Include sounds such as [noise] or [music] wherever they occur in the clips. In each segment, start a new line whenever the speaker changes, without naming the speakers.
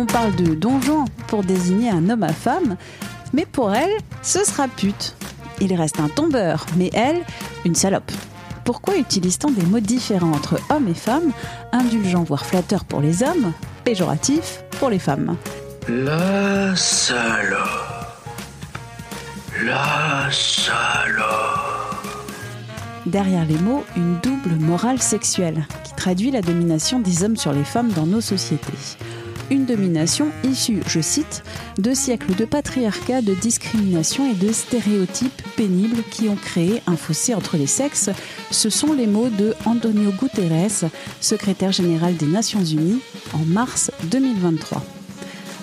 On parle de donjon pour désigner un homme à femme, mais pour elle, ce sera pute. Il reste un tombeur, mais elle, une salope. Pourquoi utilise-t-on des mots différents entre homme et femme, indulgent voire flatteur pour les hommes, péjoratif pour les femmes?
La salope. La salope.
Derrière les mots, une double morale sexuelle qui traduit la domination des hommes sur les femmes dans nos sociétés. Une domination issue, je cite, de siècles de patriarcat, de discrimination et de stéréotypes pénibles qui ont créé un fossé entre les sexes. Ce sont les mots de Antonio Guterres, secrétaire général des Nations Unies, en mars 2023.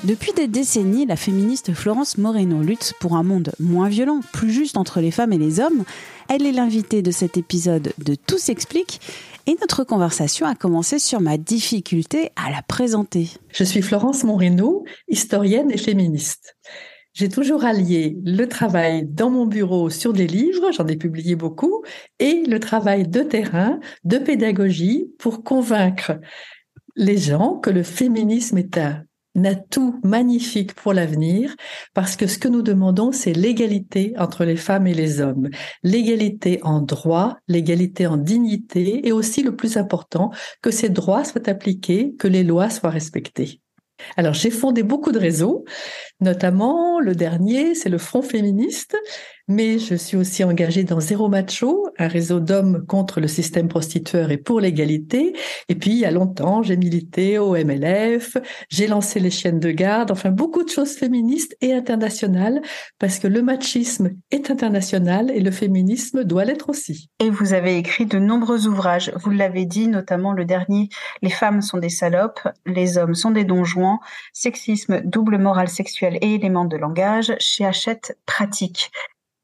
Depuis des décennies, la féministe Florence Moreno lutte pour un monde moins violent, plus juste entre les femmes et les hommes. Elle est l'invitée de cet épisode de Tout s'explique et notre conversation a commencé sur ma difficulté à la présenter.
Je suis Florence Moreno, historienne et féministe. J'ai toujours allié le travail dans mon bureau sur des livres, j'en ai publié beaucoup, et le travail de terrain, de pédagogie pour convaincre les gens que le féminisme est un atout magnifique pour l'avenir parce que ce que nous demandons, c'est l'égalité entre les femmes et les hommes. L'égalité en droit, l'égalité en dignité et aussi le plus important, que ces droits soient appliqués, que les lois soient respectées. Alors j'ai fondé beaucoup de réseaux, notamment le dernier, c'est le Front féministe, mais je suis aussi engagée dans Zéro Macho, un réseau d'hommes contre le système prostitueur et pour l'égalité. Et puis, il y a longtemps, j'ai milité au MLF, j'ai lancé les chiennes de garde, enfin beaucoup de choses féministes et internationales, parce que le machisme est international et le féminisme doit l'être aussi.
Et vous avez écrit de nombreux ouvrages, vous l'avez dit, notamment le dernier, Les femmes sont des salopes, les hommes sont des donjons, sexisme, double morale sexuelle et éléments de langage, chez Hachette Pratique.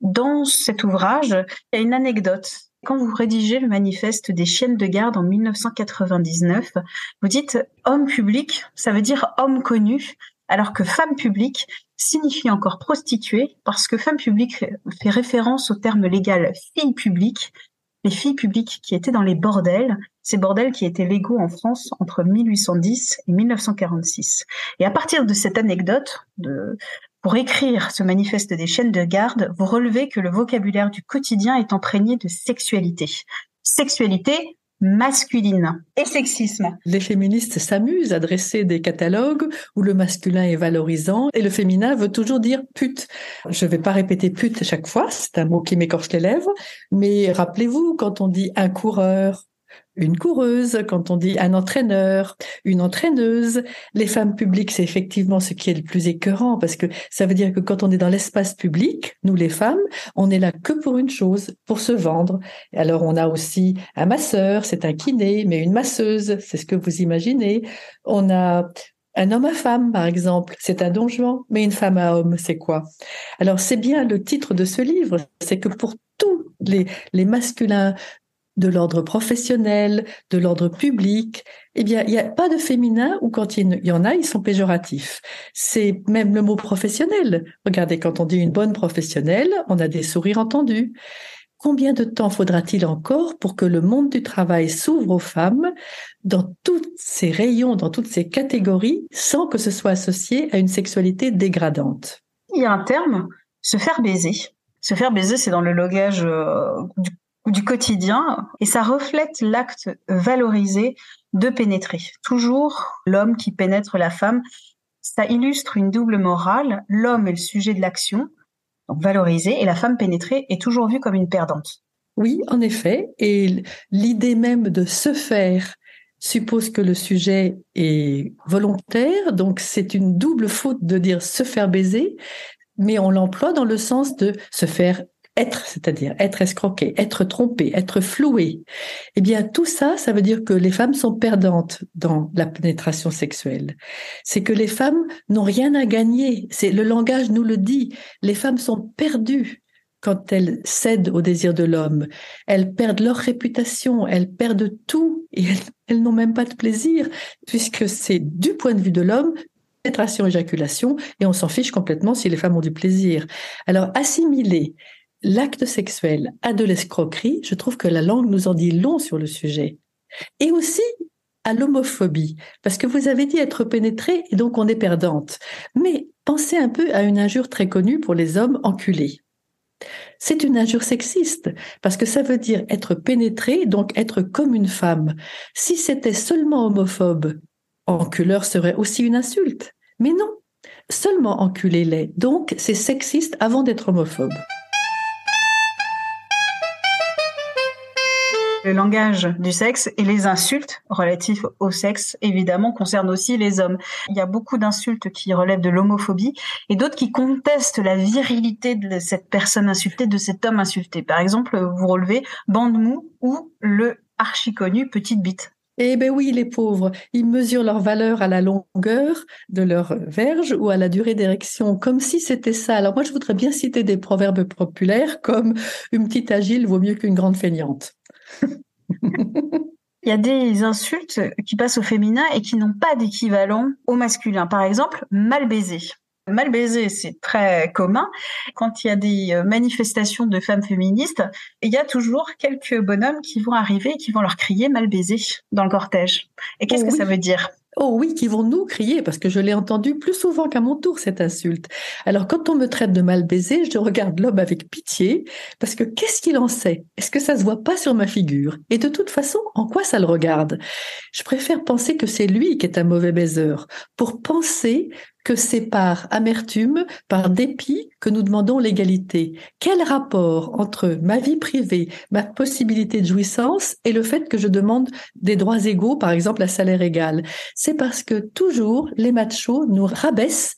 Dans cet ouvrage, il y a une anecdote. Quand vous rédigez le manifeste des chiennes de garde en 1999, vous dites homme public, ça veut dire homme connu, alors que femme publique signifie encore prostituée, parce que femme publique fait référence au terme légal fille publique, les filles publiques qui étaient dans les bordels, ces bordels qui étaient légaux en France entre 1810 et 1946. Et à partir de cette anecdote, de, pour écrire ce manifeste des chaînes de garde, vous relevez que le vocabulaire du quotidien est imprégné de sexualité. Sexualité masculine et sexisme.
Les féministes s'amusent à dresser des catalogues où le masculin est valorisant et le féminin veut toujours dire pute. Je ne vais pas répéter pute chaque fois, c'est un mot qui m'écorche les lèvres, mais rappelez-vous quand on dit un coureur, une coureuse, quand on dit un entraîneur, une entraîneuse. Les femmes publiques, c'est effectivement ce qui est le plus écœurant parce que ça veut dire que quand on est dans l'espace public, nous les femmes, on est là que pour une chose, pour se vendre. Alors on a aussi un masseur, c'est un kiné, mais une masseuse, c'est ce que vous imaginez. On a un homme à femme, par exemple, c'est un donjon, mais une femme à homme, c'est quoi? Alors c'est bien le titre de ce livre, c'est que pour tous les, les masculins de l'ordre professionnel, de l'ordre public, eh bien, il n'y a pas de féminin ou quand il y en a, ils sont péjoratifs. C'est même le mot professionnel. Regardez, quand on dit une bonne professionnelle, on a des sourires entendus. Combien de temps faudra-t-il encore pour que le monde du travail s'ouvre aux femmes dans tous ces rayons, dans toutes ces catégories, sans que ce soit associé à une sexualité dégradante?
Il y a un terme, se faire baiser. Se faire baiser, c'est dans le logage euh, du du quotidien et ça reflète l'acte valorisé de pénétrer. Toujours l'homme qui pénètre la femme, ça illustre une double morale. L'homme est le sujet de l'action, donc valorisé, et la femme pénétrée est toujours vue comme une perdante.
Oui, en effet, et l'idée même de se faire suppose que le sujet est volontaire, donc c'est une double faute de dire se faire baiser, mais on l'emploie dans le sens de se faire être, c'est-à-dire être escroqué, être trompé, être floué, eh bien tout ça, ça veut dire que les femmes sont perdantes dans la pénétration sexuelle. C'est que les femmes n'ont rien à gagner. C'est le langage nous le dit. Les femmes sont perdues quand elles cèdent au désir de l'homme. Elles perdent leur réputation, elles perdent tout et elles, elles n'ont même pas de plaisir puisque c'est du point de vue de l'homme pénétration, éjaculation, et on s'en fiche complètement si les femmes ont du plaisir. Alors, assimiler l'acte sexuel à de l'escroquerie, je trouve que la langue nous en dit long sur le sujet. Et aussi à l'homophobie, parce que vous avez dit être pénétré et donc on est perdante. Mais pensez un peu à une injure très connue pour les hommes enculés. C'est une injure sexiste, parce que ça veut dire être pénétré, donc être comme une femme. Si c'était seulement homophobe, enculeur serait aussi une insulte. Mais non, seulement enculé-les. Donc c'est sexiste avant d'être homophobe.
Le langage du sexe et les insultes relatifs au sexe, évidemment, concernent aussi les hommes. Il y a beaucoup d'insultes qui relèvent de l'homophobie et d'autres qui contestent la virilité de cette personne insultée, de cet homme insulté. Par exemple, vous relevez bande mou ou le archi connu petite bite.
Eh ben oui, les pauvres, ils mesurent leur valeur à la longueur de leur verge ou à la durée d'érection, comme si c'était ça. Alors moi, je voudrais bien citer des proverbes populaires comme une petite agile vaut mieux qu'une grande feignante.
Il y a des insultes qui passent au féminin et qui n'ont pas d'équivalent au masculin. Par exemple, mal baisé. Mal baisé, c'est très commun. Quand il y a des euh, manifestations de femmes féministes, il y a toujours quelques bonhommes qui vont arriver et qui vont leur crier mal baisé dans le cortège. Et qu'est-ce que ça veut dire?
Oh oui, qui vont nous crier, parce que je l'ai entendu plus souvent qu'à mon tour, cette insulte. Alors quand on me traite de mal baisé, je regarde l'homme avec pitié, parce que qu'est-ce qu'il en sait? Est-ce que ça se voit pas sur ma figure? Et de toute façon, en quoi ça le regarde? Je préfère penser que c'est lui qui est un mauvais baiseur, pour penser que c'est par amertume, par dépit que nous demandons l'égalité. Quel rapport entre ma vie privée, ma possibilité de jouissance et le fait que je demande des droits égaux, par exemple à salaire égal? C'est parce que toujours les machos nous rabaissent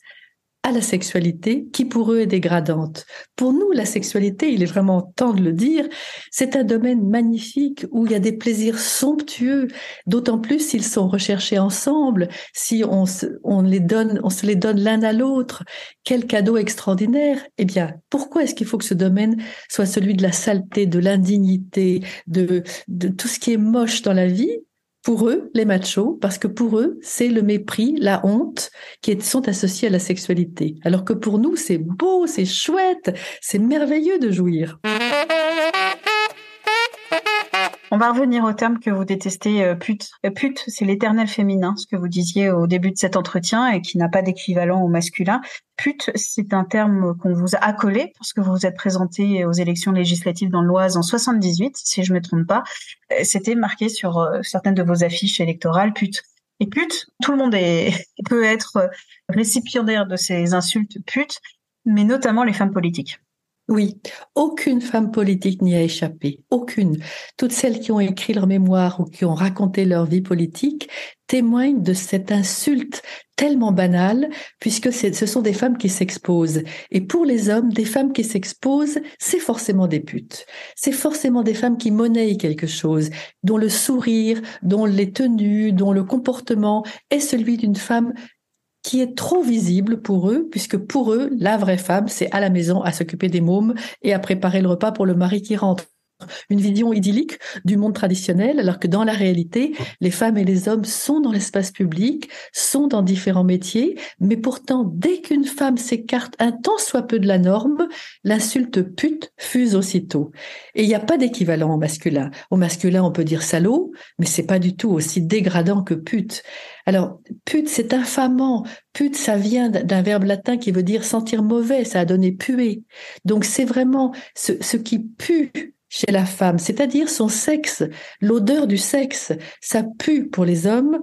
à la sexualité qui pour eux est dégradante. Pour nous, la sexualité, il est vraiment temps de le dire, c'est un domaine magnifique où il y a des plaisirs somptueux, d'autant plus s'ils sont recherchés ensemble, si on, se, les donne, on se les donne l'un à l'autre. Quel cadeau extraordinaire Eh bien, pourquoi est-ce qu'il faut que ce domaine soit celui de la saleté, de l'indignité, de tout ce qui est moche dans la vie? Pour eux, les machos, parce que pour eux, c'est le mépris, la honte qui sont associés à la sexualité. Alors que pour nous, c'est beau, c'est chouette, c'est merveilleux de jouir.
On va revenir au terme que vous détestez, euh, pute. Euh, pute, c'est l'éternel féminin, ce que vous disiez au début de cet entretien et qui n'a pas d'équivalent au masculin. Pute, c'est un terme qu'on vous a accolé parce que vous vous êtes présenté aux élections législatives dans l'Oise en 78, si je me trompe pas. Euh, c'était marqué sur certaines de vos affiches électorales, pute. Et pute, tout le monde [laughs] peut être récipiendaire de ces insultes pute, mais notamment les femmes politiques.
Oui, aucune femme politique n'y a échappé, aucune. Toutes celles qui ont écrit leur mémoire ou qui ont raconté leur vie politique témoignent de cette insulte tellement banale, puisque ce sont des femmes qui s'exposent. Et pour les hommes, des femmes qui s'exposent, c'est forcément des putes. C'est forcément des femmes qui monnaient quelque chose, dont le sourire, dont les tenues, dont le comportement est celui d'une femme qui est trop visible pour eux, puisque pour eux, la vraie femme, c'est à la maison à s'occuper des mômes et à préparer le repas pour le mari qui rentre une vision idyllique du monde traditionnel, alors que dans la réalité, les femmes et les hommes sont dans l'espace public, sont dans différents métiers, mais pourtant, dès qu'une femme s'écarte un tant soit peu de la norme, l'insulte pute fuse aussitôt. Et il n'y a pas d'équivalent au masculin. Au masculin, on peut dire salaud, mais c'est pas du tout aussi dégradant que pute. Alors, pute, c'est infamant. Pute, ça vient d'un verbe latin qui veut dire sentir mauvais, ça a donné puer. Donc, c'est vraiment ce, ce qui pue chez la femme, c'est-à-dire son sexe, l'odeur du sexe, ça pue pour les hommes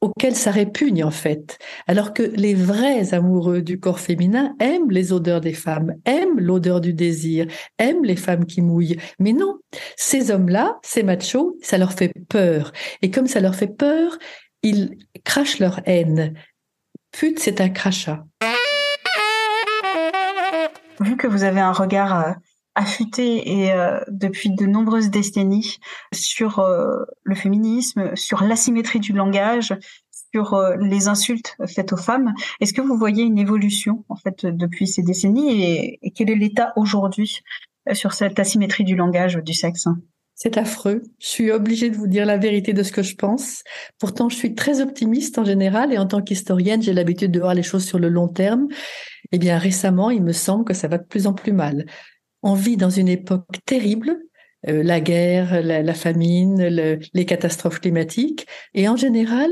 auxquels ça répugne en fait, alors que les vrais amoureux du corps féminin aiment les odeurs des femmes, aiment l'odeur du désir, aiment les femmes qui mouillent. Mais non, ces hommes-là, ces machos, ça leur fait peur. Et comme ça leur fait peur, ils crachent leur haine. Pute, c'est un crachat.
Vu que vous avez un regard euh, affûté et depuis de nombreuses décennies sur le féminisme, sur l'asymétrie du langage, sur les insultes faites aux femmes. Est-ce que vous voyez une évolution en fait depuis ces décennies et, et quel est l'état aujourd'hui sur cette asymétrie du langage du sexe?
C'est affreux. Je suis obligée de vous dire la vérité de ce que je pense. Pourtant, je suis très optimiste en général et en tant qu'historienne, j'ai l'habitude de voir les choses sur le long terme. Eh bien, récemment, il me semble que ça va de plus en plus mal. On vit dans une époque terrible, euh, la guerre, la, famine, les catastrophes climatiques, et en général,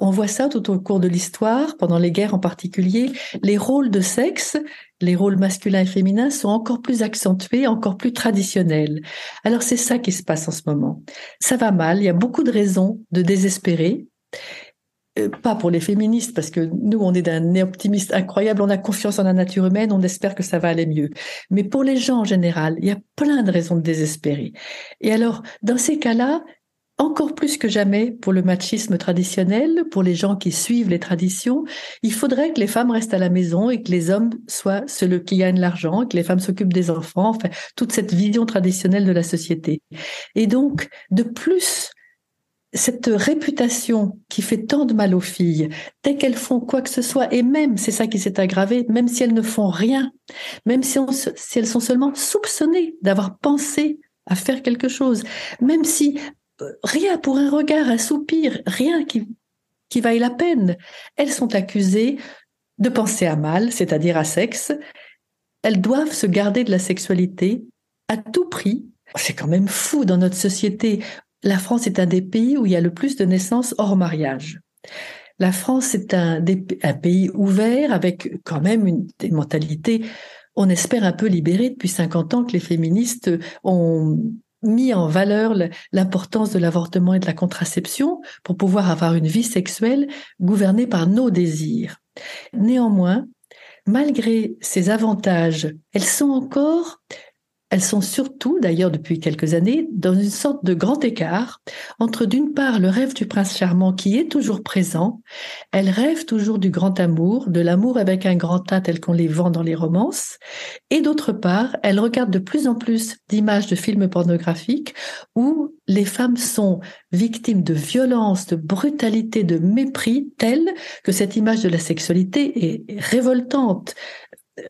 on voit ça tout au cours de l'histoire, pendant les guerres en particulier, les rôles de sexe, les rôles masculins et féminins sont encore plus accentués, encore plus traditionnels. Alors c'est ça qui se passe en ce moment. Ça va mal, il y a beaucoup de raisons de désespérer. Euh, pas pour les féministes, parce que nous, on est d'un optimiste incroyable, on a confiance en la nature humaine, on espère que ça va aller mieux. Mais pour les gens en général, il y a plein de raisons de désespérer. Et alors, dans ces cas-là, encore plus que jamais pour le machisme traditionnel, pour les gens qui suivent les traditions, il faudrait que les femmes restent à la maison et que les hommes soient ceux qui gagnent l'argent, que les femmes s'occupent des enfants, enfin, toute cette vision traditionnelle de la société. Et donc, de plus, cette réputation qui fait tant de mal aux filles, dès qu'elles font quoi que ce soit, et même, c'est ça qui s'est aggravé, même si elles ne font rien, même si, elles sont seulement soupçonnées d'avoir pensé à faire quelque chose, même si rien pour un regard, un soupir, rien qui vaille la peine. Elles sont accusées de penser à mal, c'est-à-dire à sexe. Elles doivent se garder de la sexualité à tout prix. C'est quand même fou dans notre société. La France est un des pays où il y a le plus de naissances hors mariage. La France est un, pays ouvert avec quand même une des mentalités, on espère un peu libérée depuis 50 ans que les féministes ont mis en valeur l'importance de l'avortement et de la contraception pour pouvoir avoir une vie sexuelle gouvernée par nos désirs. Néanmoins, malgré ces avantages, elles sont encore elles sont surtout, d'ailleurs depuis quelques années, dans une sorte de grand écart entre d'une part le rêve du prince charmant qui est toujours présent, elles rêvent toujours du grand amour, de l'amour avec un grand A tel qu'on les vend dans les romances, et d'autre part, elles regardent de plus en plus d'images de films pornographiques où les femmes sont victimes de violence, de brutalité, de mépris tels que cette image de la sexualité est révoltante,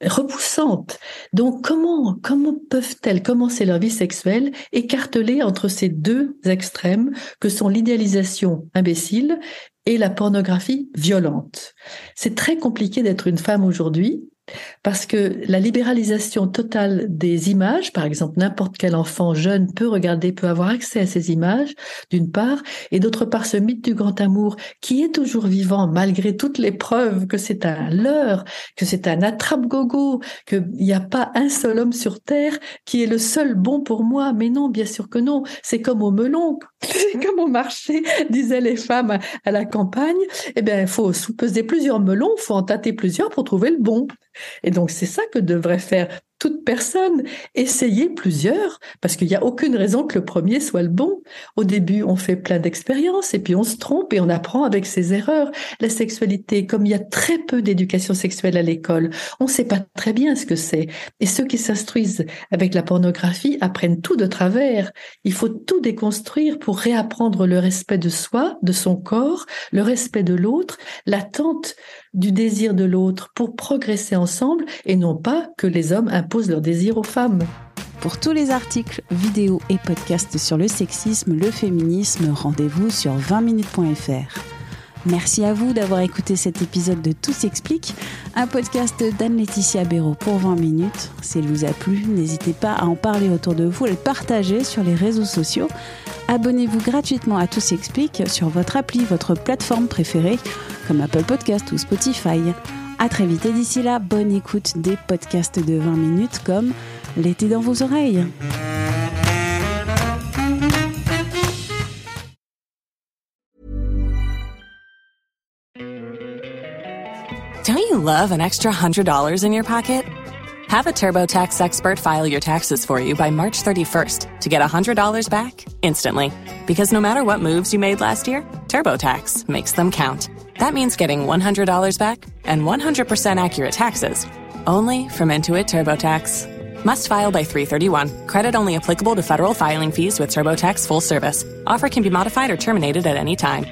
repoussante. Donc comment comment peuvent-elles commencer leur vie sexuelle écartelées entre ces deux extrêmes que sont l'idéalisation imbécile et la pornographie violente? C'est très compliqué d'être une femme aujourd'hui parce que la libéralisation totale des images, par exemple, n'importe quel enfant jeune peut regarder, peut avoir accès à ces images, d'une part, et d'autre part, ce mythe du grand amour qui est toujours vivant malgré toutes les preuves que c'est un leurre, que c'est un attrape-gogo, qu'il n'y a pas un seul homme sur Terre qui est le seul bon pour moi. Mais non, bien sûr que non. C'est comme au melon, [laughs] c'est comme au marché, disaient les femmes à la campagne. Eh bien, il faut peser plusieurs melons, il faut en tâter plusieurs pour trouver le bon. Et donc, c'est ça que devrait faire toute personne, essayer plusieurs, parce qu'il n'y a aucune raison que le premier soit le bon. Au début, on fait plein d'expériences et puis on se trompe et on apprend avec ses erreurs. La sexualité, comme il y a très peu d'éducation sexuelle à l'école, on ne sait pas très bien ce que c'est. Et ceux qui s'instruisent avec la pornographie apprennent tout de travers. Il faut tout déconstruire pour réapprendre le respect de soi, de son corps, le respect de l'autre, l'attente du désir de l'autre pour progresser ensemble et non pas que les hommes imposent leur désir aux femmes.
Pour tous les articles, vidéos et podcasts sur le sexisme, le féminisme, rendez-vous sur 20minutes.fr. Merci à vous d'avoir écouté cet épisode de Tout s'explique, un podcast d'Anne-Laetitia Béraud pour 20 minutes. S'il vous a plu, n'hésitez pas à en parler autour de vous et le partager sur les réseaux sociaux. Abonnez-vous gratuitement à Tout s'explique sur votre appli, votre plateforme préférée, comme Apple Podcast ou Spotify. À très vite et d'ici là, bonne écoute des podcasts de 20 minutes comme L'été dans vos oreilles.
Don't you love an extra $100 in your pocket? Have a TurboTax expert file your taxes for you by March 31st to get $100 back instantly. Because no matter what moves you made last year, TurboTax makes them count. That means getting $100 back and 100% accurate taxes only from Intuit TurboTax. Must file by 331. Credit only applicable to federal filing fees with TurboTax full service. Offer can be modified or terminated at any time.